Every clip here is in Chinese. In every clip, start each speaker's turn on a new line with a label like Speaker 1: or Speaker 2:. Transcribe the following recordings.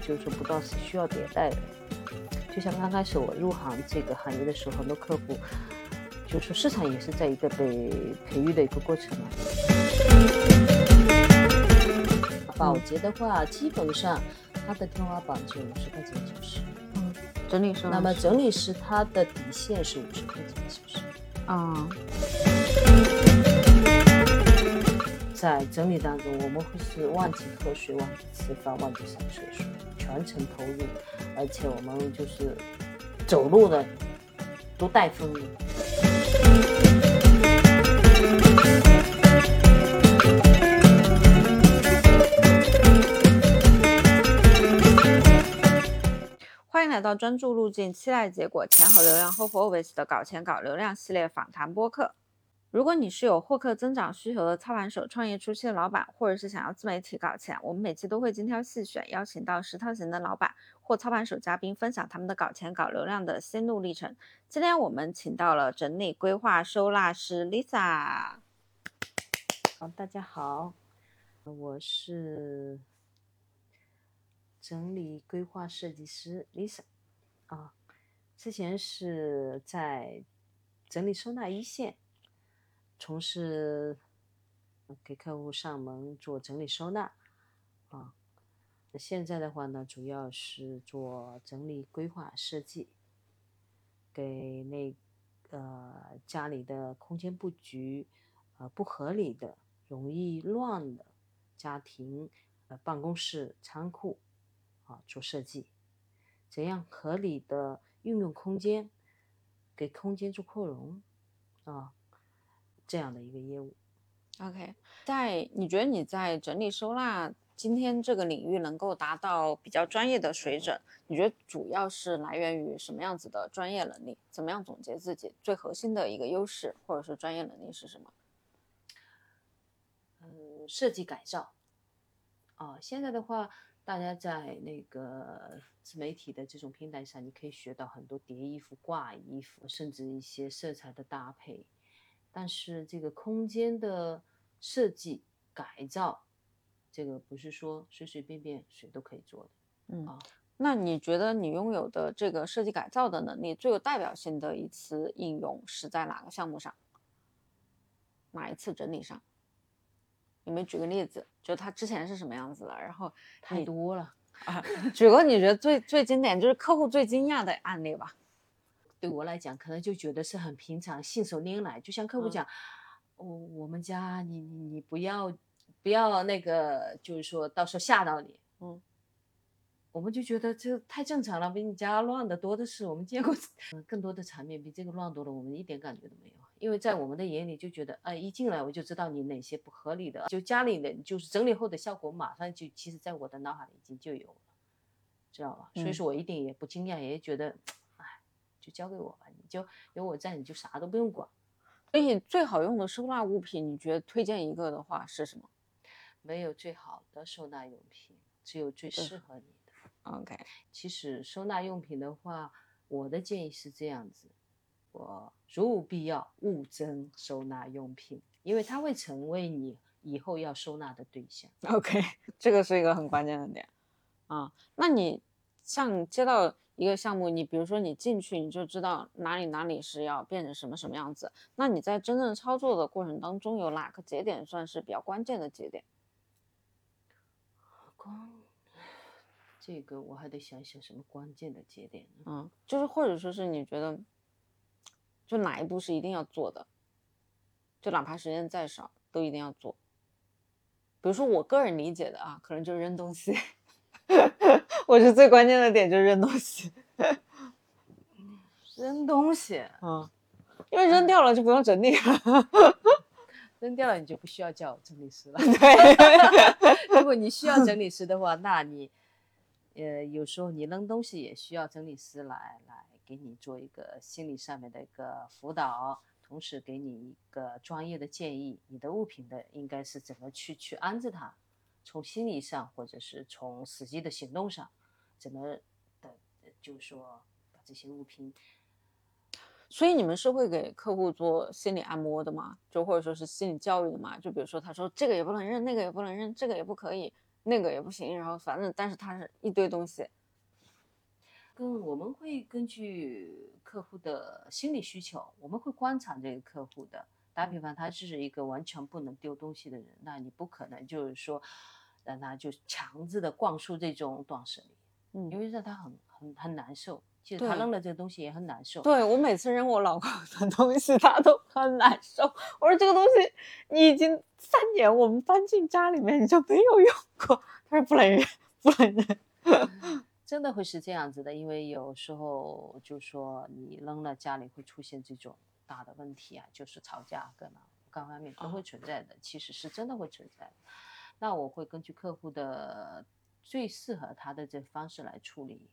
Speaker 1: 就是说不断是需要迭代的。就像刚开始我入行这个行业的时候，很多客户就说市场也是在一个被培育的一个过程嘛。保洁的话，基本上它的天花板就五十块钱一小时。
Speaker 2: 嗯，整理师。
Speaker 1: 那么整理师他的底线是五十块钱一小时。
Speaker 2: 啊。
Speaker 1: 在整理当中，我们会是忘记喝水、忘记吃饭、忘记上厕所，全程投入，而且我们就是走路的都带风。
Speaker 2: 欢迎来到专注路径，期待结果，钱和流量，Hope Always 的搞钱搞流量系列访谈播客。如果你是有获客增长需求的操盘手、创业初期的老板，或者是想要自媒体搞钱，我们每期都会精挑细选，邀请到实操型的老板或操盘手嘉宾，分享他们的搞钱、搞流量的心路历程。今天我们请到了整理规划收纳师 Lisa。
Speaker 1: 好，大家好，我是整理规划设计师 Lisa。啊，之前是在整理收纳一线。从事给客户上门做整理收纳啊，现在的话呢，主要是做整理规划设计，给那个家里的空间布局呃不合理的、容易乱的家庭呃办公室、仓库啊做设计，怎样合理的运用空间，给空间做扩容啊。这样的一个业务
Speaker 2: ，OK，在你觉得你在整理收纳今天这个领域能够达到比较专业的水准，你觉得主要是来源于什么样子的专业能力？怎么样总结自己最核心的一个优势或者是专业能力是什么？
Speaker 1: 嗯，设计改造。哦，现在的话，大家在那个自媒体的这种平台上，你可以学到很多叠衣服、挂衣服，甚至一些色彩的搭配。但是这个空间的设计改造，这个不是说随随便便谁都可以做的。
Speaker 2: 嗯啊，那你觉得你拥有的这个设计改造的能力最有代表性的一次应用是在哪个项目上？哪一次整理上？有没有举个例子？就他之前是什么样子的？然后
Speaker 1: 太多了
Speaker 2: 啊，举个你觉得最最经典，就是客户最惊讶的案例吧。
Speaker 1: 对我来讲，可能就觉得是很平常，信手拈来。就像客户讲，我我们家，你你你不要不要那个，就是说到时候吓到你。嗯，我们就觉得这太正常了，比你家乱的多的是。我们见过 更多的场面，比这个乱多了，我们一点感觉都没有。因为在我们的眼里就觉得，哎，一进来我就知道你哪些不合理的，就家里的就是整理后的效果，马上就其实在我的脑海里已经就有了，知道吧？所以说我一点也不惊讶，也觉得。就交给我吧，你就有我在，你就啥都不用管。
Speaker 2: 所以最好用的收纳物品，你觉得推荐一个的话是什么？
Speaker 1: 没有最好的收纳用品，只有最适合你的。
Speaker 2: OK，
Speaker 1: 其实收纳用品的话，我的建议是这样子：我如无必要，勿增收纳用品，因为它会成为你以后要收纳的对象。
Speaker 2: OK，这个是一个很关键的点啊。那你像接到。一个项目，你比如说你进去，你就知道哪里哪里是要变成什么什么样子。那你在真正操作的过程当中，有哪个节点算是比较关键的节点？
Speaker 1: 关，这个我还得想想什么关键的节点。
Speaker 2: 嗯，就是或者说是你觉得，就哪一步是一定要做的，就哪怕时间再少都一定要做。比如说我个人理解的啊，可能就是扔东西。我觉得最关键的点就是扔东西，
Speaker 1: 扔东西，
Speaker 2: 嗯，因为扔掉了就不用整理了，
Speaker 1: 扔掉了你就不需要叫整理师了。
Speaker 2: 对，
Speaker 1: 如果你需要整理师的话，那你，呃，有时候你扔东西也需要整理师来来给你做一个心理上面的一个辅导，同时给你一个专业的建议，你的物品的应该是怎么去去安置它。从心理上，或者是从实际的行动上，怎么的，就是说把这些物品。
Speaker 2: 所以你们是会给客户做心理按摩的吗？就或者说是心理教育的吗？就比如说他说这个也不能扔，那个也不能扔，这个也不可以，那个也不行，然后反正但是他是一堆东西。
Speaker 1: 跟我们会根据客户的心理需求，我们会观察这个客户的。打比方，他是一个完全不能丢东西的人，那你不可能就是说让他就强制的灌输这种断舍离，
Speaker 2: 嗯
Speaker 1: 因为让他很很很难受。其实他扔了这个东西也很难受。
Speaker 2: 对我每次扔我老公的东西，他都很难受。我说这个东西你已经三年我们搬进家里面你就没有用过，他说不能扔，不能扔。
Speaker 1: 真的会是这样子的，因为有时候就说你扔了，家里会出现这种大的问题啊，就是吵架干嘛，各方面都会存在的，其实是真的会存在的。那我会根据客户的最适合他的这方式来处理。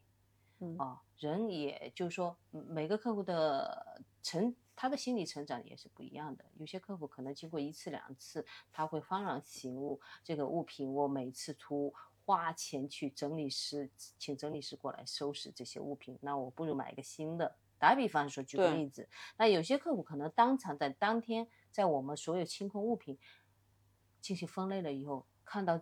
Speaker 2: 嗯
Speaker 1: 啊，人也就是说，嗯每个客户的成他的心理成长也是不一样的。有些客户可能经过一次两次，他会幡然醒悟，这个物品我每次出花钱去整理师，请整理师过来收拾这些物品，那我不如买一个新的。打比方说，举个例子，那有些客户可能当场在当天，在我们所有清空物品进行分类了以后，看到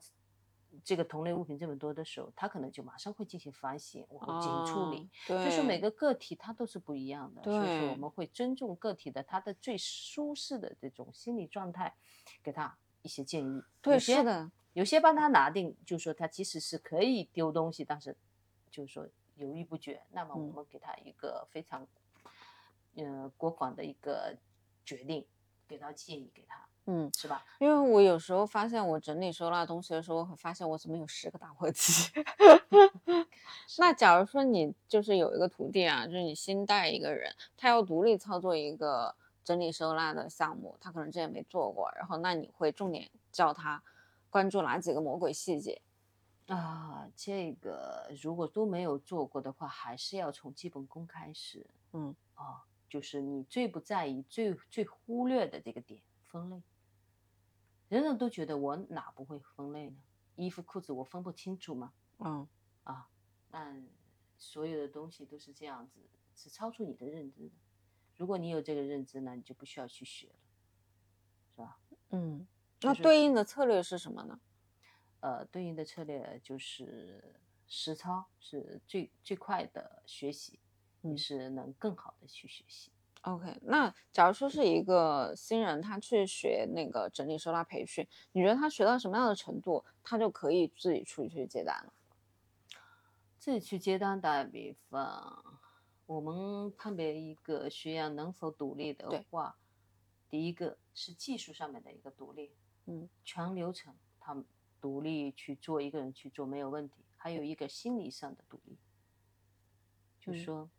Speaker 1: 这个同类物品这么多的时候，他可能就马上会进行反省，我会进行处理。
Speaker 2: 对，
Speaker 1: 就是每个个体他都是不一样的，所以说我们会尊重个体的他的最舒适的这种心理状态，给他一些建议。
Speaker 2: 对是的，
Speaker 1: 有些帮他拿定，就是说他其实是可以丢东西，但是就是说犹豫不决，那么我
Speaker 2: 嗯
Speaker 1: 们给他一个非常，呃，果敢的一个决定，给到建议给他，
Speaker 2: 嗯，
Speaker 1: 是吧？
Speaker 2: 因为我有时候发现我整理收纳东西的时候，我会发现我怎么有十个打火机。那假如说你就是有一个徒弟啊，就是你新带一个人，他要独立操作一个整理收纳的项目，他可能之前没做过，然后那你会重点教他关注哪几个魔鬼细节？
Speaker 1: 啊，这个如果都没有做过的话，还是要从基本功开始。
Speaker 2: 嗯，
Speaker 1: 哦，就是你最不在意、最最忽略的这个点，分类。人人都觉得我哪不会分类呢？衣服、裤子我分不清楚吗？
Speaker 2: 嗯
Speaker 1: 啊，但所有的东西都是这样子，是超出你的认知的。如果你有这个认知呢，你就不需要去学了，是吧？
Speaker 2: 嗯，那对应的策略是什么呢？
Speaker 1: 呃，对应的策略就是实操是最最快的学习，你
Speaker 2: 嗯
Speaker 1: 是能更好的去学习。
Speaker 2: OK，那假如说是一个新人，他去学那个整理收纳培训，你觉得他学到什么样的程度，他就可以自己出去接单了？
Speaker 1: 自己去接单，打比方，我们判别一个学员能否独立的话，第一个是技术上面的一个独立，
Speaker 2: 嗯，
Speaker 1: 全流程他们独立去做，一个人去做没有问题。还有一个心理上的独立，就
Speaker 2: 嗯
Speaker 1: 说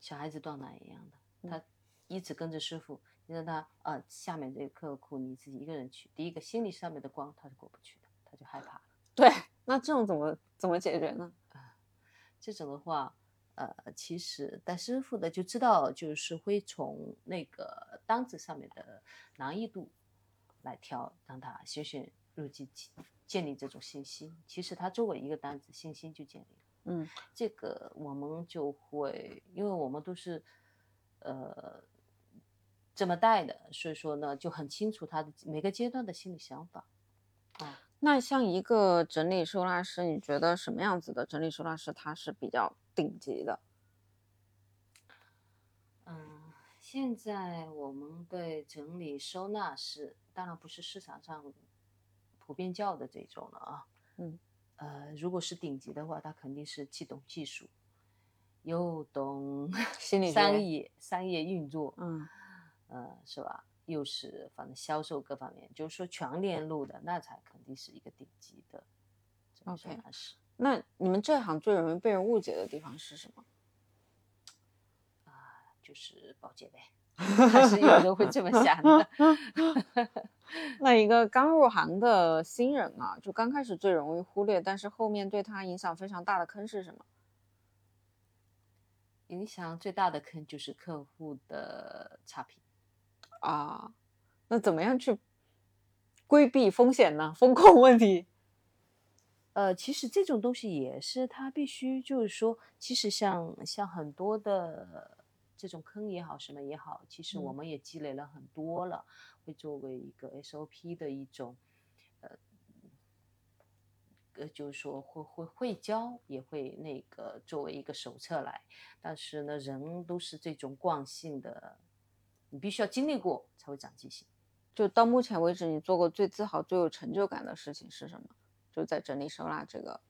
Speaker 1: 小孩子断奶一样的，
Speaker 2: 嗯
Speaker 1: 他一直跟着师傅，你让他呃下面这个客户你自己一个人去，第一个心理上面的光他是过不去的，他就害怕了。
Speaker 2: 对，那这种怎么怎么解决呢？
Speaker 1: 啊这种的话，呃，其实带师傅的就知道，就是会从那个单子上面的难易度来挑，让他循序入进建立这种信心。其实他作为一个单子，信心就建立了。
Speaker 2: 嗯
Speaker 1: 这个我们就会，因为我们都是呃这么带的，所以说呢就很清楚他的每个阶段的心理想法。啊，
Speaker 2: 那像一个整理收纳师，你觉得什么样子的整理收纳师他是比较顶级的？
Speaker 1: 嗯，现在我们对整理收纳师，当然不是市场上普遍叫的这种了啊。
Speaker 2: 嗯，
Speaker 1: 呃，如果是顶级的话，他肯定是既懂技术，又懂
Speaker 2: 心理
Speaker 1: 商业商业运作，
Speaker 2: 嗯
Speaker 1: 呃，是吧？又是反正销售各方面，就是说全链路的，那才肯定是一个顶级的。
Speaker 2: 那你们这行最容易被人误解的地方是什么？
Speaker 1: 就是保洁呗，还是有人会这么想的。
Speaker 2: 那一个刚入行的新人啊，就刚开始最容易忽略，但是后面对他影响非常大的坑是什么？
Speaker 1: 影响最大的坑就是客户的差评。
Speaker 2: 啊，那怎么样去规避风险呢？风控问题？
Speaker 1: 呃，其实这种东西也是他必须就是说，其实像像很多的这种坑也好，什么也好，其实我
Speaker 2: 嗯
Speaker 1: 们也积累了很多了，会作为一个 SOP 的一种呃呃，就是说会会会教，也会那个作为一个手册来。但是呢，人都是这种惯性的，你必须要经历过才会长记性。
Speaker 2: 就到目前为止，你做过最自豪、最有成就感的事情是什么？就在整理收纳这个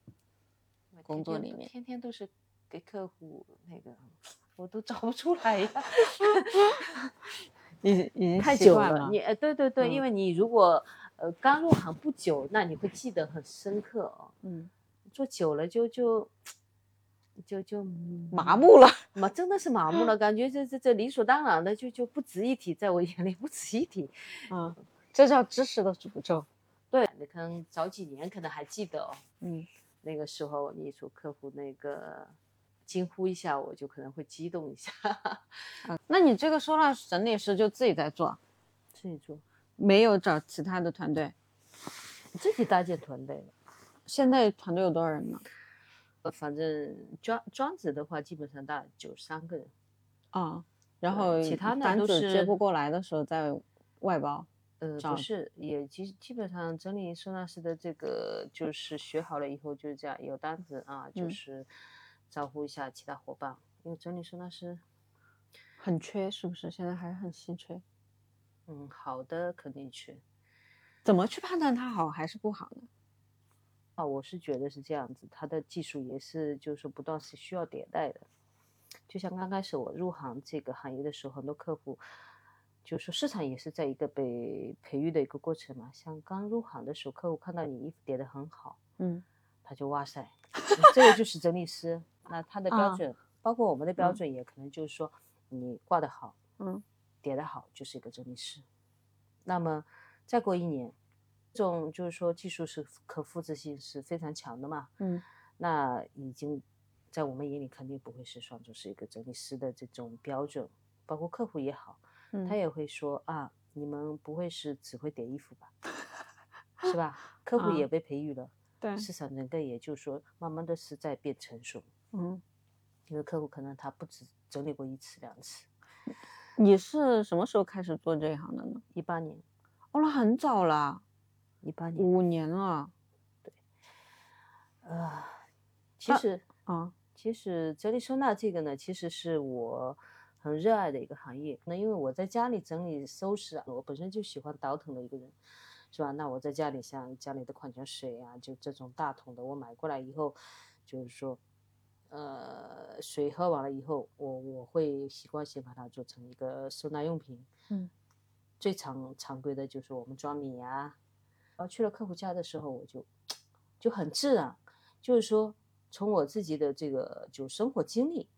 Speaker 2: 工作里面，
Speaker 1: 天天都是给客户那个，我都找不出来呀。
Speaker 2: 已已经
Speaker 1: 太久
Speaker 2: 了，
Speaker 1: 你呃，对对对，因为你如果呃刚入行不久，那你会记得很深刻哦。
Speaker 2: 嗯，
Speaker 1: 做久了就就就就
Speaker 2: 麻木了，
Speaker 1: 麻真的是麻木了，感觉这这这理所当然的就就不值一提，在我眼里不值一提。
Speaker 2: 嗯，这叫知识的诅咒。
Speaker 1: 对，你可能早几年可能还记得哦。
Speaker 2: 嗯，
Speaker 1: 那个时候你说客户那个。惊呼一下，我就可能会激动一下。
Speaker 2: 啊，那你这个收纳整理师就自己在做，
Speaker 1: 自己做，
Speaker 2: 没有找其他的团队，
Speaker 1: 自己搭建团队。
Speaker 2: 现在团队有多少人呢？
Speaker 1: 呃，反正专专子的话，基本上大概九三个人。
Speaker 2: 啊，然后
Speaker 1: 其他的都是
Speaker 2: 接不过来的时候再外包。
Speaker 1: 呃，不是，也基基本上整理收纳师的这个就是学好了以后就是这样，有单子啊，就是。招呼一下其他伙伴，因为整理收纳师
Speaker 2: 很缺，是不是？现在还是很稀缺。
Speaker 1: 嗯，好的肯定去。
Speaker 2: 怎么去判断它好还是不好呢？
Speaker 1: 啊，我是觉得是这样子，它的技术也是，就是不断是需要迭代的。就像刚开始我入行这个行业的时候，很多客户就说市场也是在一个被培育的一个过程嘛。像刚入行的时候，客户看到你衣服叠的很好，
Speaker 2: 嗯，
Speaker 1: 他就哇塞，这个就是整理师。那他的标准，包括我们的标准，也可能就是说，你挂的好，
Speaker 2: 嗯，
Speaker 1: 叠得好，就是一个整理师。那么再过一年，这种就是说技术是可复制性是非常强的嘛，
Speaker 2: 嗯，
Speaker 1: 那已经在我们眼里肯定不会是算作是一个整理师的这种标准，包括客户也好，他也会说啊，你们不会是只会叠衣服吧，是吧？客户也被培育了，
Speaker 2: 对，
Speaker 1: 市场整个也就是说慢慢的是在变成熟。
Speaker 2: 嗯，
Speaker 1: 因为客户可能他不止整理过一次两次。
Speaker 2: 你是什么时候开始做这一行的呢？
Speaker 1: 一八年，
Speaker 2: 哦，那很早了，
Speaker 1: 一八年
Speaker 2: 五年了。
Speaker 1: 对，呃，其实
Speaker 2: 啊，
Speaker 1: 其实整理收纳这个呢，其实是我很热爱的一个行业。那因为我在家里整理收拾啊，我本身就喜欢倒腾的一个人，是吧？那我在家里像家里的矿泉水啊，就这种大桶的，我买过来以后，就是说。呃，水喝完了以后，我我会习惯性把它做成一个收纳用品。
Speaker 2: 嗯，
Speaker 1: 最常常规的就是我们装米呀。然后去了客户家的时候，我就就很自然，就是说从我自己的这个就生活经历，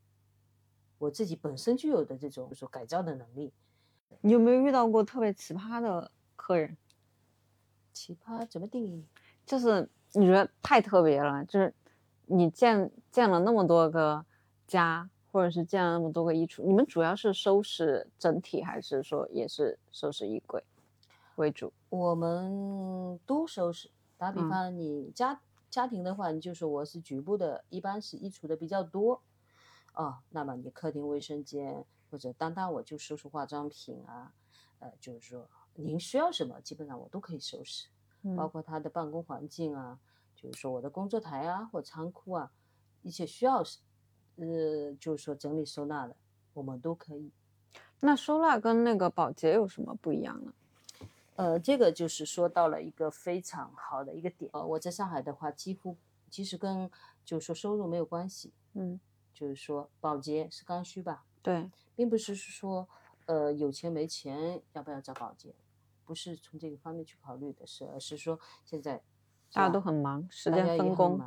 Speaker 1: 我自己本身就有的这种说改造的能力。
Speaker 2: 你有没有遇到过特别奇葩的客人？
Speaker 1: 奇葩怎么定义？
Speaker 2: 就是你觉得太特别了，就是。你建建了那么多个家，或者是建了那么多个衣橱，你们主要是收拾整体，还是说也是收拾衣柜为主？
Speaker 1: 我们都收拾。打比方，你家家庭的话，你就说我是局部的，一般是衣橱的比较多，哦，那么你客厅卫生间或者单单我就收拾化妆品啊，呃，就是说您需要什么，基本上我都可以收拾，包括他的办公环境啊。就是说我的工作台啊，或仓库啊，一些需要是，呃，就是说整理收纳的，我们都可以。
Speaker 2: 那收纳跟那个保洁有什么不一样呢？
Speaker 1: 呃，这个就是说到了一个非常好的一个点。呃，我在上海的话，几乎其实跟就是说收入没有关系。
Speaker 2: 嗯，
Speaker 1: 就是说保洁是刚需吧？
Speaker 2: 对，
Speaker 1: 并不是说呃有钱没钱要不要找保洁，不是从这个方面去考虑的，是而是说现在。
Speaker 2: 大家都很忙，时间分工，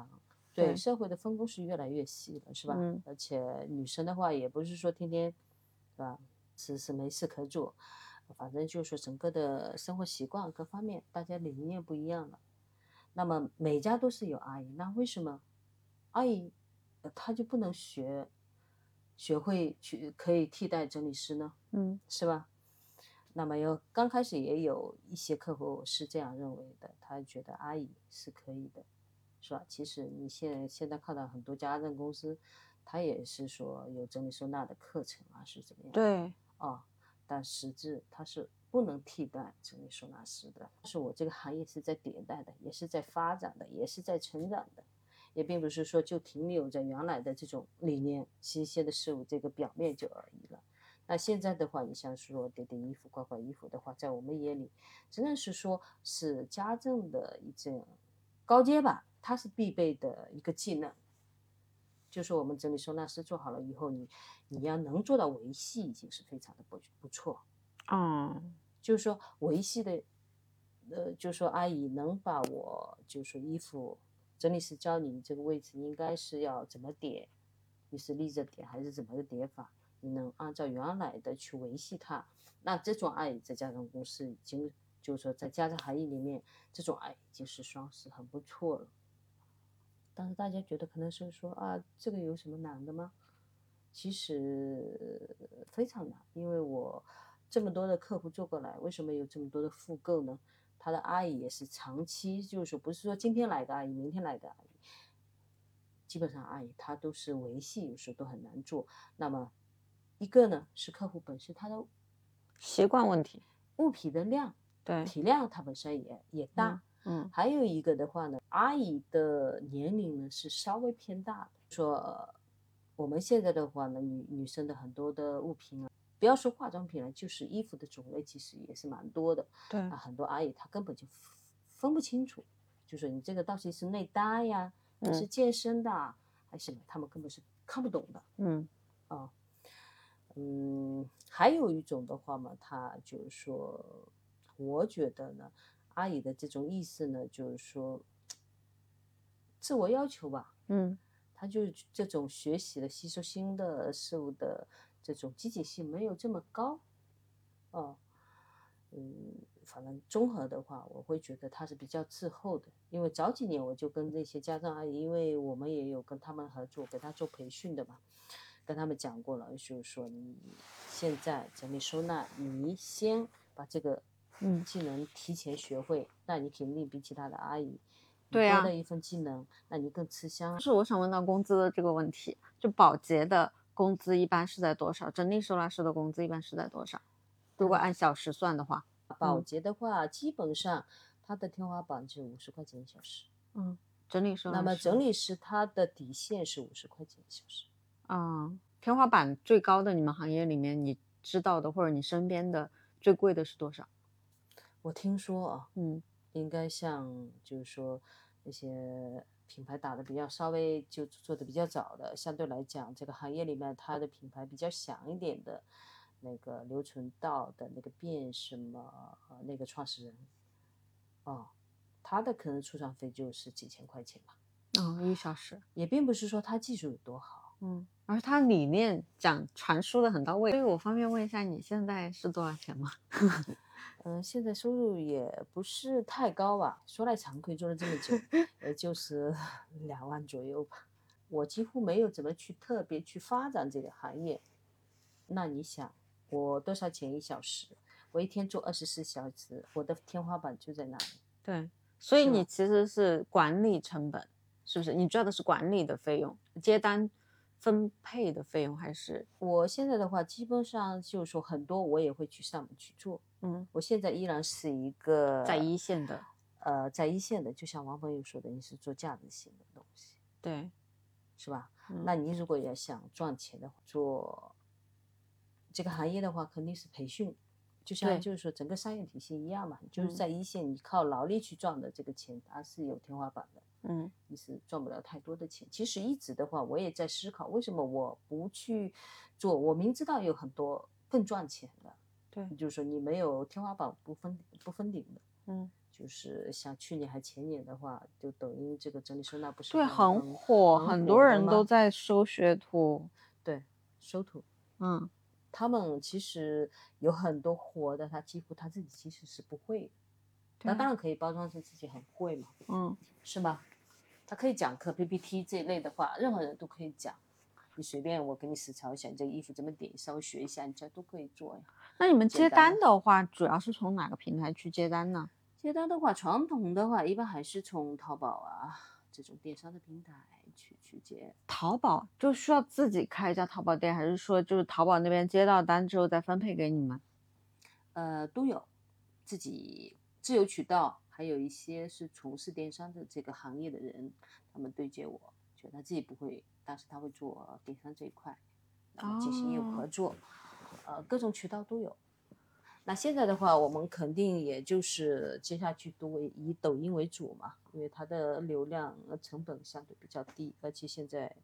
Speaker 1: 对社会的分工是越来越细了，是吧？
Speaker 2: 嗯。
Speaker 1: 而且女生的话，也不是说天天，是吧？是是没事可做，反正就是说整个的生活习惯各方面，大家理念不一样了。那么每家都是有阿姨，那为什么阿姨她就不能学，学会去可以替代整理师呢？
Speaker 2: 嗯，
Speaker 1: 是吧？那么有刚开始也有一些客户是这样认为的，他觉得阿姨是可以的，是吧？其实你现在现在看到很多家政公司，他也是说有整理收纳的课程啊，是怎么样？
Speaker 2: 对，
Speaker 1: 啊，但实质它是不能替代整理收纳师的。是我这个行业是在迭代的，也是在发展的，也是在成长的，也并不是说就停留在原来的这种理念、新鲜的事物这个表面就而已了。那现在的话，你像说叠叠衣服、挂挂衣服的话，在我们眼里，真的是说是家政的一种高阶吧，它是必备的一个技能。就是我们整理收纳师做好了以后，你你要能做到维系，已经是非常的不不错。
Speaker 2: 嗯，
Speaker 1: 就是说维系的，呃，就是说阿姨能把我，就是说衣服整理师教你这个位置应该是要怎么叠，你是立着叠还是怎么个叠法，你能按照原来的去维系它，那这种爱在家政公司已经，就是说在家政行业里面，这种爱已经是算是很不错了。但是大家觉得可能是说啊，这个有什么难的吗？其实非常难，因为我这么多的客户做过来，为什么有这么多的复购呢？他的阿姨也是长期，就是说不是说今天来个阿姨，明天来个阿姨，基本上阿姨她都是维系，有时候都很难做。那么一个呢是客户本身他的
Speaker 2: 习惯问题，
Speaker 1: 物品的量、
Speaker 2: 对，
Speaker 1: 体量，它本身也也大。
Speaker 2: 嗯，
Speaker 1: 还有一个的话呢，阿姨的年龄呢是稍微偏大的。说我们现在的话呢，女女生的很多的物品啊，不要说化妆品了，就是衣服的种类其实也是蛮多的。
Speaker 2: 对
Speaker 1: 啊，很多阿姨她根本就分不清楚，就说你这个到底是内搭呀，还是健身的，还是什么，他们根本是看不懂的。
Speaker 2: 嗯
Speaker 1: 啊，嗯，还有一种的话嘛，他就是说，我觉得呢。阿姨的这种意思呢，就是说自我要求吧，
Speaker 2: 嗯，
Speaker 1: 他就是这种学习的、吸收新的事物的这种积极性没有这么高，哦，嗯，反正综合的话，我会觉得他是比较滞后的。因为早几年我就跟那些家长阿姨，因为我们也有跟他们合作，给他做培训的嘛，跟他们讲过了，就是说你现在整理收纳，你先把这个。
Speaker 2: 嗯，
Speaker 1: 技能提前学会，那你肯定比其他的阿姨
Speaker 2: 对
Speaker 1: 多了一份技能，那你更吃香。
Speaker 2: 就是我想问到工资的这个问题，就保洁的工资一般是在多少？整理收纳师的工资一般是在多少？如果按小时算的话，
Speaker 1: 保洁的话，基本上它的天花板就五十块钱一小时。
Speaker 2: 嗯，整理收纳。
Speaker 1: 那么整理师他的底线是五十块钱一小时。
Speaker 2: 啊，天花板最高的，你们行业里面你知道的或者你身边的最贵的是多少？
Speaker 1: 我听说啊，
Speaker 2: 嗯，
Speaker 1: 应该像就是说那些品牌打的比较稍微就做的比较早的，相对来讲这个行业里面它的品牌比较响一点的，那个刘存道的那个变什么那个创始人，哦，他的可能出场费就是几千块钱吧。
Speaker 2: 哦，一小时
Speaker 1: 也并不是说他技术有多好，
Speaker 2: 嗯，而他理念讲传输的很到位。所以我方便问一下你现在是多少钱吗？
Speaker 1: 嗯，现在收入也不是太高吧，说来惭愧，做了这么久，也就 是两万左右吧。我几乎没有怎么去特别去发展这个行业。那你想，我多少钱一小时？我一天做二十四小时，我的天花板就在那里。
Speaker 2: 对，所以你其实是管理成本，是不是？你赚的是管理的费用，接单。分配的费用还是
Speaker 1: 我现在的话，基本上就是说很多我也会去上门去做。
Speaker 2: 嗯，
Speaker 1: 我现在依然是一个
Speaker 2: 在一线的，
Speaker 1: 呃，在一线的，就像王朋友说的，你是做价值型的东西，
Speaker 2: 对，
Speaker 1: 是吧？那你如果要想赚钱的话，做这个行业的话，肯定是培训，就像就是说整个商业体系一样嘛，就是在一线，你靠劳力去赚的这个钱，它是有天花板的。
Speaker 2: 嗯，
Speaker 1: 你是赚不了太多的钱。其实一直的话，我也在思考，为什么我不去做？我明知道有很多更赚钱的，
Speaker 2: 对，
Speaker 1: 就是说你没有天花板不封不封顶的，
Speaker 2: 嗯，
Speaker 1: 就是像去年还前年的话，就抖音这个整理收纳不是
Speaker 2: 对
Speaker 1: 很
Speaker 2: 火，
Speaker 1: 很
Speaker 2: 多人都在收学徒，
Speaker 1: 对，收徒，
Speaker 2: 嗯，
Speaker 1: 他们其实有很多活的，他几乎他自己其实是不会，那当然可以包装成自己很会嘛，
Speaker 2: 嗯，
Speaker 1: 是吧？他可以讲课 PPT 这一类的话，任何人都可以讲。你随便我给你实操一下，你这个衣服怎么点，稍微学一下，你这都可以做呀。
Speaker 2: 那你们接单的话，主要是从哪个平台去接单呢？
Speaker 1: 接单的话，传统的话，一般还是从淘宝啊这种电商的平台去去接。
Speaker 2: 淘宝就需要自己开一家淘宝店，还是说就是淘宝那边接到单之后再分配给你们？
Speaker 1: 呃，都有自己自由渠道，还有一些是从事电商的这个行业的人，他们对接我，觉得他自己不会，但是他会做电商这一块，然后进行业务合作，呃，各种渠道都有。那现在的话，我们肯定也就是接下去都为以抖音为主嘛，因为它的流量成本相对比较低，而且现在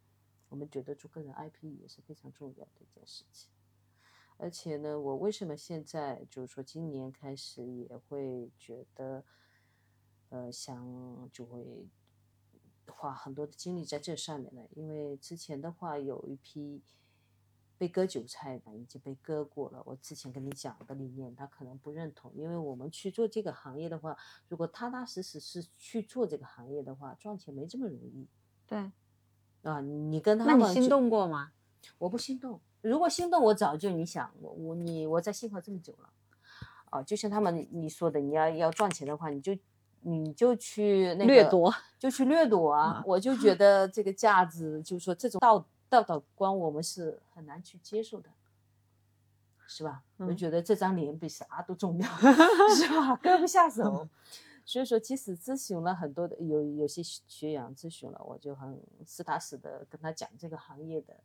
Speaker 1: 我们觉得做个人 IP 也是非常重要的一件事情。而且呢，我为什么现在就是说今年开始也会觉得，呃，想就会花很多的精力在这上面呢？因为之前的话有一批。被割韭菜的已经被割过了。我之前跟你讲的理念，他可能不认同，因为我们去做这个行业的话，如果踏踏实实是去做这个行业的话，赚钱没这么容易。
Speaker 2: 对，
Speaker 1: 啊，你跟他
Speaker 2: 们，那你心动过吗？
Speaker 1: 我不心动。如果心动，我早就你想我我你我在信号这么久了，啊，就像他们你说的，你要要赚钱的话，你就你就去那个
Speaker 2: 掠夺，
Speaker 1: 就去掠夺啊！我就觉得这个价值，就是说这种道。道德观我们是很难去接受的，是吧？我觉得这张脸比啥都重要，是吧？割不下手。所以说，即使咨询了很多的，有有些学员咨询了，我就很实打实的跟他讲这个行业的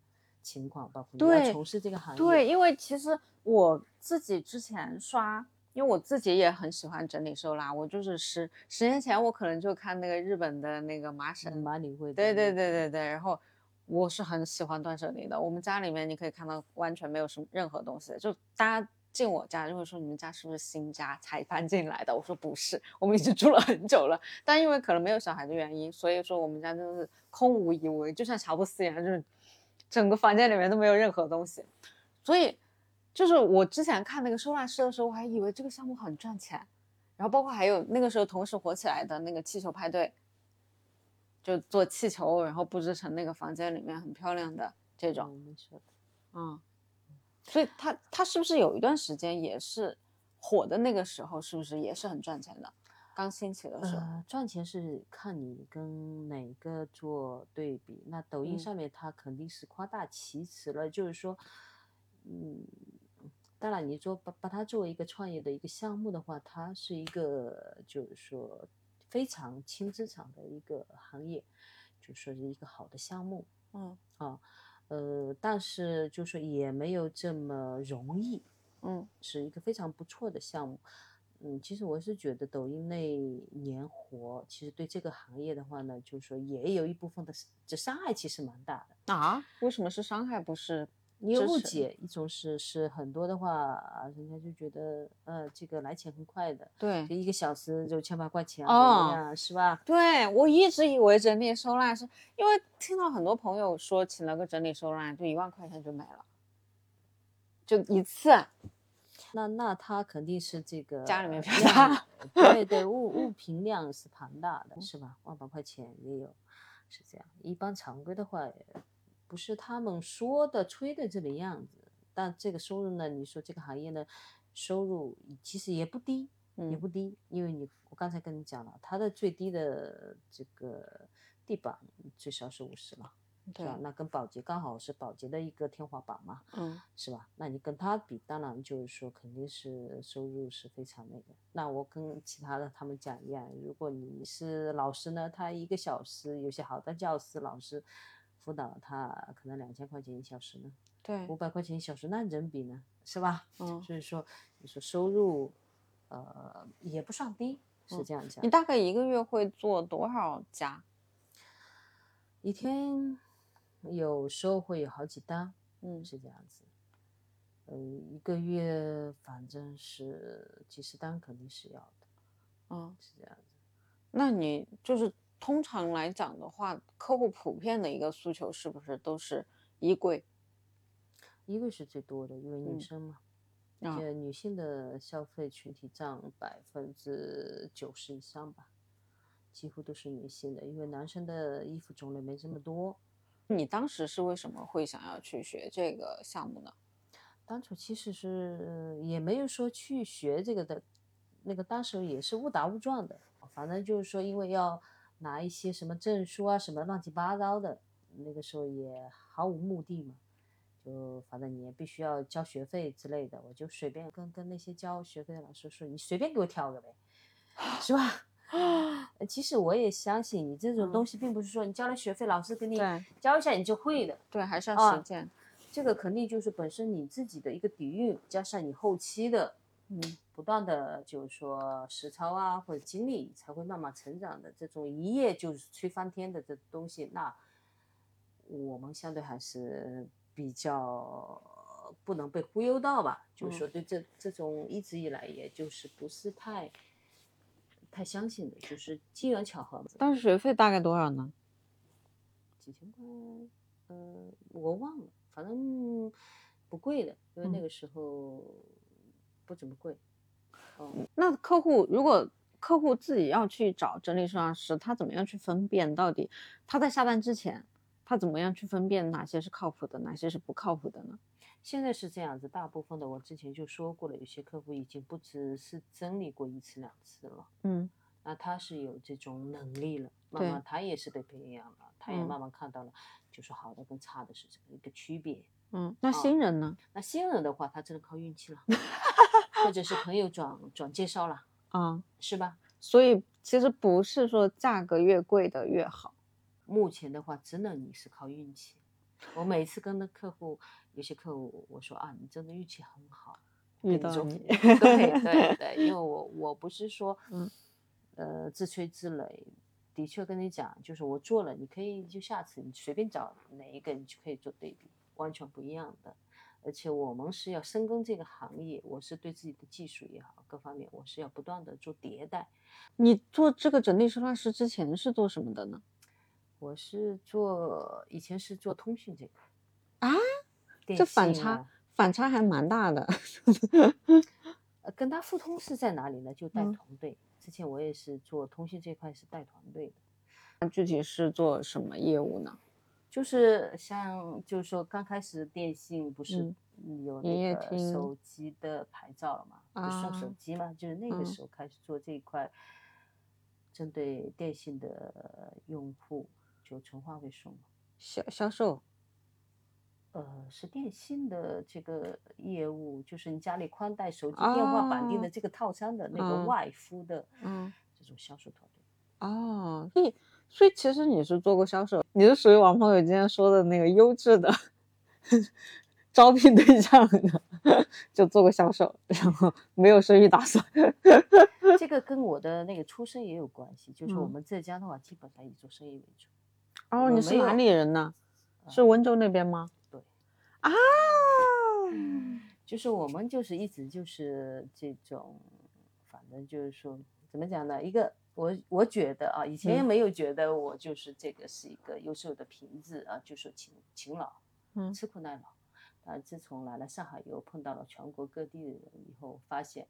Speaker 1: 情况，包括你要从事这个行业。
Speaker 2: 对，因为其实我自己之前刷，因为我自己也很喜欢整理收纳，我就是十十年前我可能就看那个日本的那个麻绳
Speaker 1: 马里会，
Speaker 2: 对对对对对，然后。我是很喜欢断舍离的。我们家里面你可以看到完全没有什么任何东西，就大家进我家就会说你们家是不是新家才搬进来的？我说不是，我们已经住了很久了。但因为可能没有小孩的原因，所以说我们家真的是空无一物，就像乔布斯一样，就是整个房间里面都没有任何东西。所以就是我之前看那个收纳师的时候，我还以为这个项目很赚钱。然后包括还有那个时候同时火起来的那个气球派对。就做气球，然后布置成那个房间里面很漂亮的这种，嗯，所以他他是不是有一段时间也是火的那个时候，是不是也是很赚钱的？刚兴起的时候，
Speaker 1: 赚钱是看你跟哪个做对比。那抖音上面它肯定是夸大其词了，就是说，嗯，当然你说把把它作为一个创业的一个项目的话，它是一个就是说。非常轻资产的一个行业，就说是一个好的项目，
Speaker 2: 嗯
Speaker 1: 啊，呃，但是就说也没有这么容易，
Speaker 2: 嗯，
Speaker 1: 是一个非常不错的项目，嗯，其实我是觉得抖音那年活，其实对这个行业的话呢，就是说也有一部分的这伤害，其实蛮大
Speaker 2: 的啊。为什么是伤害？不是？
Speaker 1: 你有误解，一种是是很多的话，人家就觉得呃这个来钱很快的，
Speaker 2: 对，
Speaker 1: 就一个小时就千把块钱啊，是吧？
Speaker 2: 对我一直以为整理收纳是因为听到很多朋友说请了个整理收纳就一万块钱就没了，就一次，
Speaker 1: 那那他肯定是这个
Speaker 2: 家里面比较大，
Speaker 1: 对对，物物品量是庞大的，是吧？万把块钱也有，是这样。一般常规的话。不是他们说的吹的这个样子，但这个收入呢？你说这个行业呢，收入其实也不低，也不低，因为你我刚才跟你讲了，它的最低的这个地板最少是五十嘛，
Speaker 2: 对
Speaker 1: 吧？那跟保洁刚好是保洁的一个天花板嘛，
Speaker 2: 嗯，
Speaker 1: 是吧？那你跟他比，当然就是说肯定是收入是非常那个。那我跟其他的他们讲一样，如果你是老师呢，他一个小时有些好的教师老师。辅导他可能两千块钱一小时呢，
Speaker 2: 对，
Speaker 1: 五百块钱一小时，那人比呢，是吧？
Speaker 2: 嗯，
Speaker 1: 所以说你说收入，呃，也不算低，是这样讲。
Speaker 2: 你大概一个月会做多少家？
Speaker 1: 一天有时候会有好几单，
Speaker 2: 嗯，
Speaker 1: 是这样子。嗯，一个月反正是几十单肯定是要的，
Speaker 2: 嗯，
Speaker 1: 是这样子。
Speaker 2: 那你就是。通常来讲的话，客户普遍的一个诉求是不是都是衣柜？
Speaker 1: 衣柜是最多的，因为女生嘛，而且女性的消费群体占百分之九十以上吧，几乎都是女性的，因为男生的衣服种类没这么多。
Speaker 2: 你当时是为什么会想要去学这个项目呢？
Speaker 1: 当初其实是也没有说去学这个的，那个当时也是误打误撞的，反正就是说因为要。拿一些什么证书啊，什么乱七八糟的，那个时候也毫无目的嘛，就反正你也必须要交学费之类的，我就随便跟跟那些交学费的老师说，你随便给我挑个呗，是吧？呃 其实我也相信你这种东西，并不是说你交了学费，老师给你
Speaker 2: 对
Speaker 1: 教一下你就会的，
Speaker 2: 对，还是要
Speaker 1: 啊
Speaker 2: 实践。
Speaker 1: 这个肯定就是本身你自己的一个底蕴，加上你后期的
Speaker 2: 嗯
Speaker 1: 不断的就是说实操啊或者经历，才会慢慢成长的。这种一夜就是吹翻天的这东西，那我们相对还是比较不能被忽悠到吧。就是说对这这种一直以来也就是不是太太相信的，就是机缘巧合嘛。
Speaker 2: 当时学费大概多少呢？
Speaker 1: 几千块，呃，我忘了，反正不贵的，因为那
Speaker 2: 嗯
Speaker 1: 个时候不怎么贵。嗯，
Speaker 2: 那客户如果客户自己要去找整理收纳师，他怎么样去分辨到底他在下单之前，他怎么样去分辨哪些是靠谱的，哪些是不靠谱的呢？
Speaker 1: 现在是这样子，大部分的我之前就说过了，有些客户已经不只是整理过一次两次了，
Speaker 2: 嗯。
Speaker 1: 那他是有这种能力了，慢
Speaker 2: 对。
Speaker 1: 慢他也是被培养了，他也
Speaker 2: 嗯。
Speaker 1: 慢慢看到了，就是好的跟差的是这么一个区别。
Speaker 2: 嗯，那
Speaker 1: 哦
Speaker 2: 新人呢？
Speaker 1: 那新人的话，他只能靠运气了，或者是朋友转转介绍了，
Speaker 2: 啊、
Speaker 1: 是吧？
Speaker 2: 所以其实不是说价格越贵的越好。
Speaker 1: 目前的话，真的你是靠运气。我每次跟的客户，有些客户我说啊，你真的运气很好，
Speaker 2: 遇到你
Speaker 1: 对对对，因为 我我不是说，
Speaker 2: 嗯
Speaker 1: 呃，自吹自擂，的确跟你讲，就是我做了，你可以就下次你随便找哪一个，你就可以做对比，完全不一样的。而且我们是要深耕这个行业，我是对自己的技术也好，各方面我是要不断的做迭代。
Speaker 2: 你做这个整理收纳师之前是做什么的呢？
Speaker 1: 我是做以前是做通讯这块
Speaker 2: 啊，
Speaker 1: 电
Speaker 2: 这反差、反差还蛮大的。
Speaker 1: 呃，跟他互通是在哪里呢？就带
Speaker 2: 嗯
Speaker 1: 团队。之前我也是做通讯这块是带团队的，
Speaker 2: 那具体是做什么业务呢？
Speaker 1: 就是像就是说刚开始电信不是
Speaker 2: 嗯
Speaker 1: 有那个手机的牌照了嘛，就送手
Speaker 2: 啊
Speaker 1: 机嘛，就是那个
Speaker 2: 嗯
Speaker 1: 时候开始做这一块，针对电信的用户就纯话费送嘛。
Speaker 2: 销销售
Speaker 1: 呃，是电信的这个业务，就是你家里宽带、手机、电话绑定
Speaker 2: 哦
Speaker 1: 的这个套餐的那个
Speaker 2: 嗯
Speaker 1: 外敷的
Speaker 2: 嗯
Speaker 1: 这种销售团队。
Speaker 2: 哦，所以所以其实你是做过销售，你是属于王朋友今天说的那个优质的 招聘对象的，就做过销售，然后没有生育打算。
Speaker 1: 这个跟我的那个出身也有关系，就是我
Speaker 2: 嗯
Speaker 1: 们浙江的话，基本上以做生意为主。
Speaker 2: 哦，你是哪里人呢？是
Speaker 1: 呃
Speaker 2: 温州那边吗？
Speaker 1: 对
Speaker 2: 啊，
Speaker 1: 就是我们就是一直就是这种，反正就是说怎么讲呢？一个我我觉得啊，以前也
Speaker 2: 嗯
Speaker 1: 没有觉得我就是这个是一个优秀的品质啊，就是勤勤劳，
Speaker 2: 嗯
Speaker 1: 吃苦耐劳。但自从来了上海以后，碰到了全国各地的人以后，发现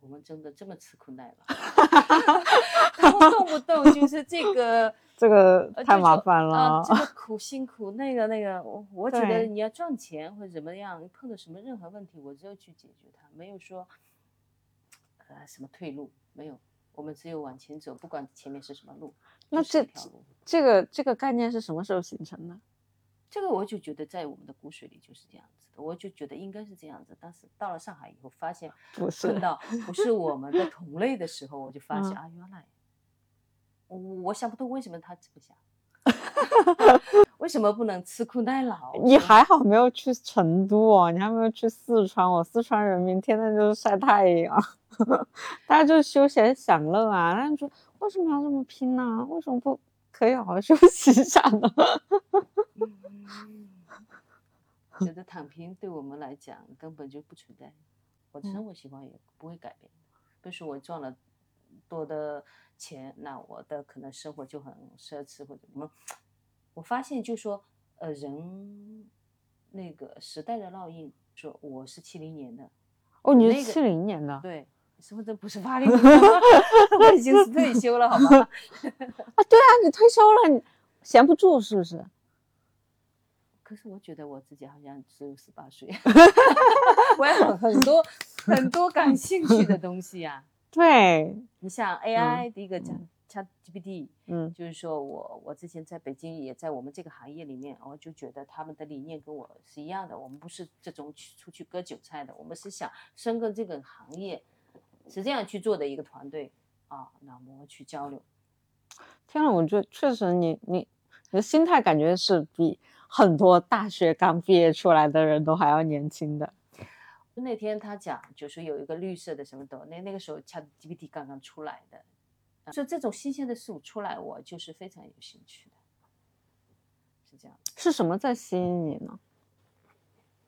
Speaker 1: 我们真的这么吃苦耐劳，他们动不动就是这个。
Speaker 2: 这个
Speaker 1: 呃，
Speaker 2: 太麻烦了
Speaker 1: 啊，这个苦辛苦，那个那个，我我觉得你要赚钱或者怎么样，碰到什么任何问题，我只有去解决它，没有说呃什么退路，没有，我们只有往前走，不管前面是什么路，
Speaker 2: 那这
Speaker 1: 条路。
Speaker 2: 这个这个概念是什么时候形成的？
Speaker 1: 这个我就觉得在我们的骨髓里就是这样子的，我就觉得应该是这样子。但是到了上海以后，发现
Speaker 2: 不是
Speaker 1: 碰到不是我们的同类的时候，我就发现、
Speaker 2: 嗯
Speaker 1: 啊，原来我我想不通为什么他这么想，为什么不能吃苦耐劳？
Speaker 2: 你还好没有去成都哦，你还没有去四川哦。四川人民天天就是晒太阳，大家就是休闲享乐啊。那你说为什么要这么拼呢？为什么不可以好好休息一下呢？
Speaker 1: 嗯觉得躺平对我们来讲根本就不存在，我的生活习惯也不会改变。比如说我赚了多的钱，那我的可能生活就很奢侈或者什么。我发现就说，呃，人那个时代的烙印，说我是七零年的，
Speaker 2: 哦，你
Speaker 1: 那个
Speaker 2: 是七零年的
Speaker 1: 对，身份证不是八零年的，我已经是退休了，好吗？
Speaker 2: 啊？对啊，你退休了，你闲不住是不是？
Speaker 1: 可是我觉得我自己好像只有十八岁，我有很很多很多感兴趣的东西呀、
Speaker 2: 对，
Speaker 1: 你像 AI，、第一个讲 ChatGPT，
Speaker 2: 嗯
Speaker 1: 就是说我我之前在北京也在我们这个行业里面，我就觉得他们的理念跟我是一样的，我们不是这种去出去割韭菜的，我们是想深耕这个行业，是这样去做的一个团队啊，那我们去交流。
Speaker 2: 天呐，我觉得确实你你你的心态感觉是比很多大学刚毕业出来的人都还要年轻的。
Speaker 1: 那天他讲，就是有一个绿色的什么的，那那个时候 ChatGPT 刚刚出来的，呃所以这种新鲜的事物出来，我就是非常有兴趣的，是这样。
Speaker 2: 是什么在吸引你呢？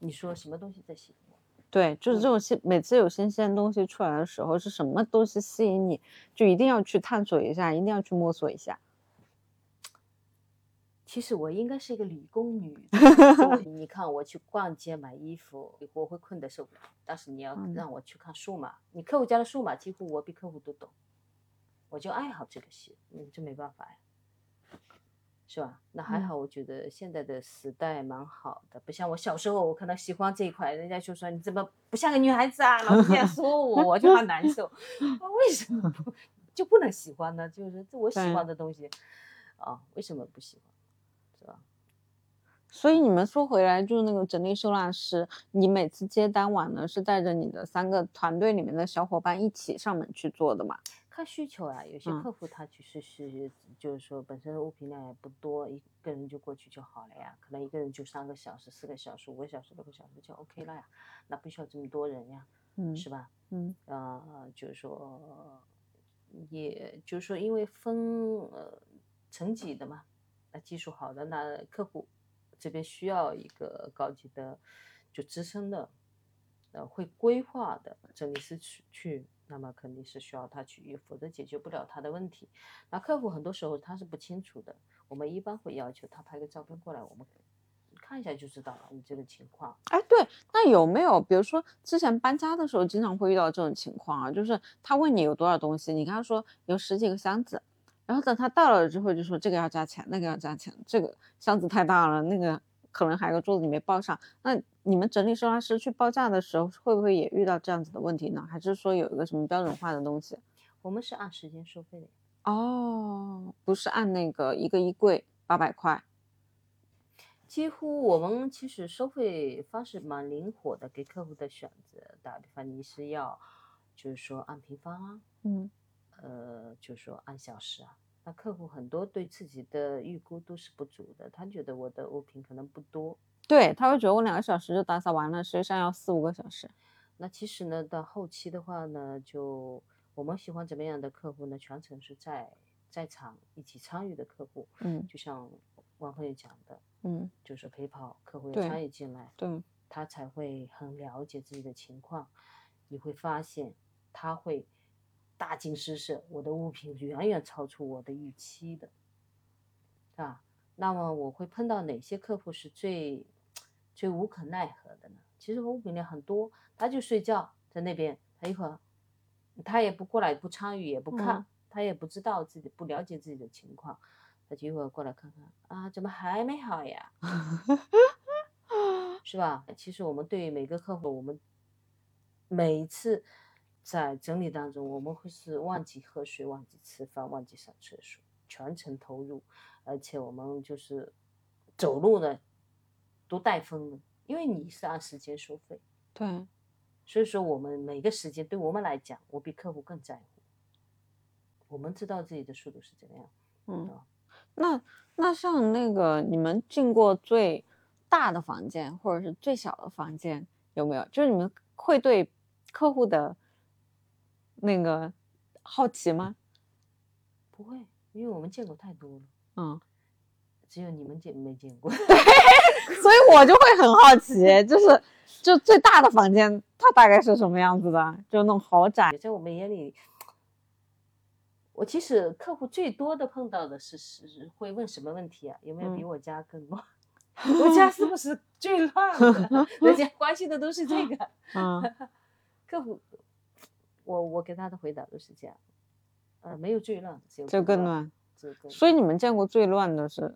Speaker 1: 你说什么东西在吸引我？
Speaker 2: 对，就是这种新，每次有新鲜东西出来的时候，是什么东西吸引你，就一定要去探索一下，一定要去摸索一下。
Speaker 1: 其实我应该是一个理工女，你看我去逛街买衣服，我会困得受不了。但是你要
Speaker 2: 嗯
Speaker 1: 让我去看数码，你客户家的数码几乎我比客户都懂，我就爱好这个戏，嗯，这没办法呀，是吧？那还
Speaker 2: 嗯
Speaker 1: 好，我觉得现在的时代蛮好的，不像我小时候，我看到喜欢这一块，人家就说你怎么不像个女孩子啊，老是这样说我，我就很难受。啊为什么不就不能喜欢呢？就是这我喜欢的东西啊，为什么不喜欢？是吧？
Speaker 2: 所以你们说回来，就是那个整理收纳师，你每次接单晚呢，是带着你的三个团队里面的小伙伴一起上门去做的嘛？
Speaker 1: 看需求啊，有些
Speaker 2: 嗯
Speaker 1: 客户他其实是就是说本身物品量也不多，一个人就过去就好了呀，可能一个人就三个小时、四个小时、五个小时、六个小时就 OK 了呀，那不需要这么多人呀，
Speaker 2: 嗯
Speaker 1: 是吧？
Speaker 2: 嗯
Speaker 1: 呃，就是说，也就是说，因为分呃层级的嘛，那技术好的，那客户这边需要一个高级的，就资深的，呃，会规划的整理师去去，那么肯定是需要他去预，否则解决不了他的问题。那客户很多时候他是不清楚的，我们一般会要求他拍个照片过来，我们看一下就知道了，你这个情况。
Speaker 2: 哎，对，那有没有比如说之前搬家的时候，经常会遇到这种情况啊？就是他问你有多少东西，你跟他说有十几个箱子，然后等他到了之后就说这个要加钱，那个要加钱，这个箱子太大了，那个可能还有个桌子你没报上。那你们整理收纳师去报价的时候，会不会也遇到这样子的问题呢？还是说有一个什么标准化的东西？
Speaker 1: 我们是按时间收费的。
Speaker 2: 哦，不是按那个一个衣柜八百块。
Speaker 1: 几乎我们其实收费方式蛮灵活的，给客户的选择。打比方，你是要就是说按平方啊，
Speaker 2: 嗯
Speaker 1: 呃，就是说按小时啊。那客户很多对自己的预估都是不足的，他觉得我的物品可能不多。
Speaker 2: 对，他会觉得我两个小时就打扫完了，实际上要四五个小时。
Speaker 1: 那其实呢，到后期的话呢，就我们喜欢怎么样的客户呢？全程是在在场一起参与的客户，
Speaker 2: 嗯
Speaker 1: 就像王慧讲的，
Speaker 2: 嗯，
Speaker 1: 就是陪跑客户要参与进来。
Speaker 2: 对，
Speaker 1: 他才会很了解自己的情况。你会发现，他会大惊失色，我的物品远远超出我的预期的，是吧？那么我会碰到哪些客户是最最无可奈何的呢？其实我物品量很多，他就睡觉在那边，他一会儿他也不过来，不参与，也不看，
Speaker 2: 嗯
Speaker 1: 他也不知道自己不了解自己的情况，他就一会儿过来看看啊，怎么还没好呀？是吧？其实我们对每个客户，我们每一次在整理当中，我们会是忘记喝水、忘记吃饭、忘记上厕所，全程投入，而且我们就是走路呢都带风的，因为你是按时间收费，
Speaker 2: 对，
Speaker 1: 所以说我们每个时间对我们来讲，我比客户更在乎。我们知道自己的速度是怎么样，
Speaker 2: 嗯。那那像那个你们进过最大的房间或者是最小的房间有没有？就是你们会对客户的那个好奇吗？
Speaker 1: 不会，因为我们见过太多了，
Speaker 2: 嗯，
Speaker 1: 只有你们见没见过。
Speaker 2: 所以我就会很好奇，就是就最大的房间它大概是什么样子的？就那种豪宅。
Speaker 1: 在我们眼里，我其实客户最多的碰到的是是会问什么问题啊？有没有比
Speaker 2: 嗯
Speaker 1: 我家更乱？我家是不是最乱的？人家关心的都是这个。
Speaker 2: 嗯
Speaker 1: 客户，我我给他的回答都是这样，呃，没有最乱，只有
Speaker 2: 就更乱。所以你们见过最乱的是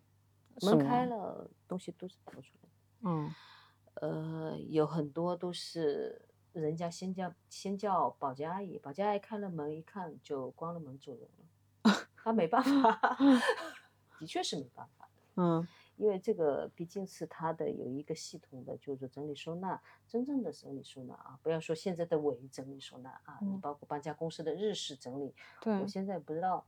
Speaker 1: 门开了，东西都是逃出来。
Speaker 2: 嗯
Speaker 1: 呃，有很多都是人家先叫先叫保洁阿姨，保洁阿姨开了门一看就关了门走人了。他没办法，的确是没办法的。
Speaker 2: 嗯
Speaker 1: 因为这个毕竟是它的有一个系统的，就是整理收纳，真正的整理收纳啊，不要说现在的伪整理收纳啊，你
Speaker 2: 嗯。
Speaker 1: 包括搬家公司的日式整理，
Speaker 2: 对。
Speaker 1: 我现在不知道，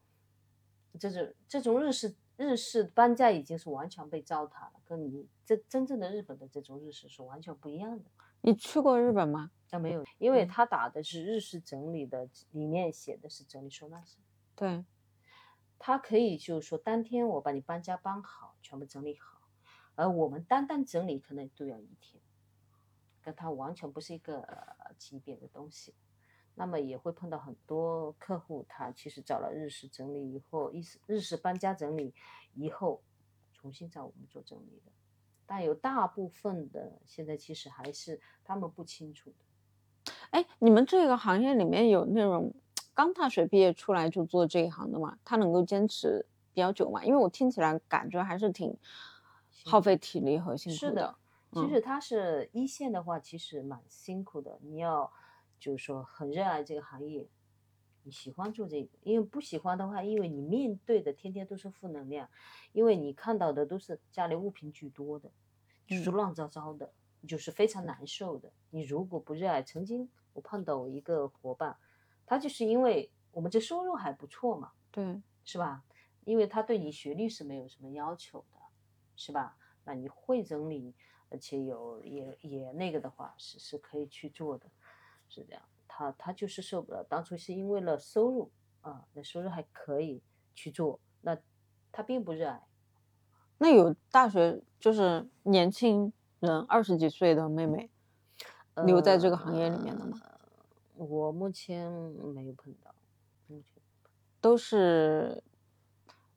Speaker 1: 这种这种日式日式搬家已经是完全被糟蹋了，跟你这真正的日本的这种日式是完全不一样的。
Speaker 2: 你去过日本吗？
Speaker 1: 啊，没有，因为
Speaker 2: 嗯。
Speaker 1: 他打的是日式整理的，里面写的是整理收纳师，
Speaker 2: 对，
Speaker 1: 他可以就是说当天我把你搬家搬好，全部整理好，而我们单单整理可能都要一天，跟他完全不是一个级别的东西。那么也会碰到很多客户，他其实找了日式整理以后，日式日式搬家整理以后，重新找我们做整理的。但有大部分的现在其实还是他们不清楚的。
Speaker 2: 哎，你们这个行业里面有那种刚大学毕业出来就做这一行的嘛？他能够坚持比较久嘛？因为我听起来感觉还是挺耗费体力和辛苦
Speaker 1: 是的，其
Speaker 2: 嗯
Speaker 1: 实他是一线的话，其实蛮辛苦的。你要就是说很热爱这个行业，你喜欢做这个，因为不喜欢的话，因为你面对的天天都是负能量，因为你看到的都是家里物品居多的，就是
Speaker 2: 嗯
Speaker 1: 乱糟糟的，就是非常难受的。你如果不热爱，曾经我碰到我一个伙伴，他就是因为我们这收入还不错嘛，
Speaker 2: 对，
Speaker 1: 是吧？因为他对你学历是没有什么要求的，是吧？那你会整理，而且有也也那个的话，是是可以去做的，是这样。他他就是受不了，当初是因为了收入啊，那收入还可以去做，那他并不热爱。
Speaker 2: 那有大学就是年轻人二十几岁的妹妹留在这个行业里面的吗？
Speaker 1: 呃我目前没有碰到，目前
Speaker 2: 都是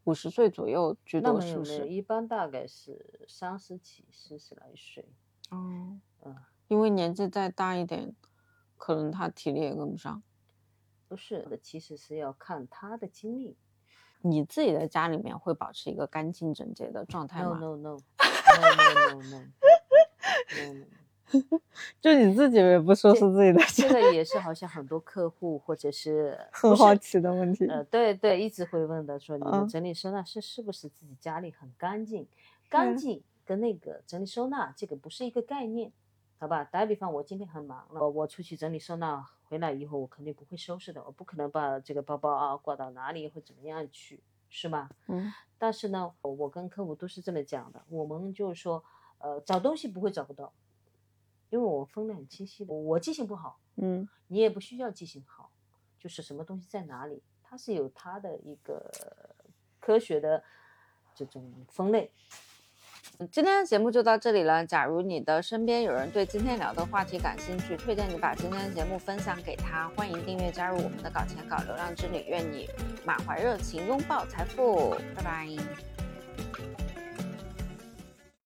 Speaker 2: 五十岁左右居多，是不是？
Speaker 1: 一般大概是三十几、四十来岁。
Speaker 2: 哦，
Speaker 1: 嗯，
Speaker 2: 因为年纪再大一点，可能他体力也跟不上。
Speaker 1: 不是，其实是要看他的精力。
Speaker 2: 你自己在家里面会保持一个干净整洁的状态吗
Speaker 1: ？No，No，No，No，No，No，No。
Speaker 2: 就你自己也不说是自己的
Speaker 1: 这
Speaker 2: 家，
Speaker 1: 个也是好像很多客户或者是
Speaker 2: 很好奇的问题。
Speaker 1: 呃，对对，一直会问的，说你们
Speaker 2: 嗯
Speaker 1: 整理收纳是是不是自己家里很干净？干
Speaker 2: 嗯
Speaker 1: 净跟那个整理收纳这个不是一个概念，好吧？打个比方，我今天很忙了，我我出去整理收纳回来以后，我肯定不会收拾的，我不可能把这个包包啊挂到哪里或怎么样去，是吧？
Speaker 2: 嗯
Speaker 1: 但是呢，我我跟客户都是这么讲的，我们就是说，呃，找东西不会找不到，因为我分得很清晰的，我记性不好，
Speaker 2: 嗯，
Speaker 1: 你也不需要记性好，就是什么东西在哪里，它是有它的一个科学的这种分类。
Speaker 2: 今天的节目就到这里了。假如你的身边有人对今天聊的话题感兴趣，推荐你把今天的节目分享给他。欢迎订阅加入我们的搞钱搞流量之旅，愿你满怀热情拥抱财富。拜拜。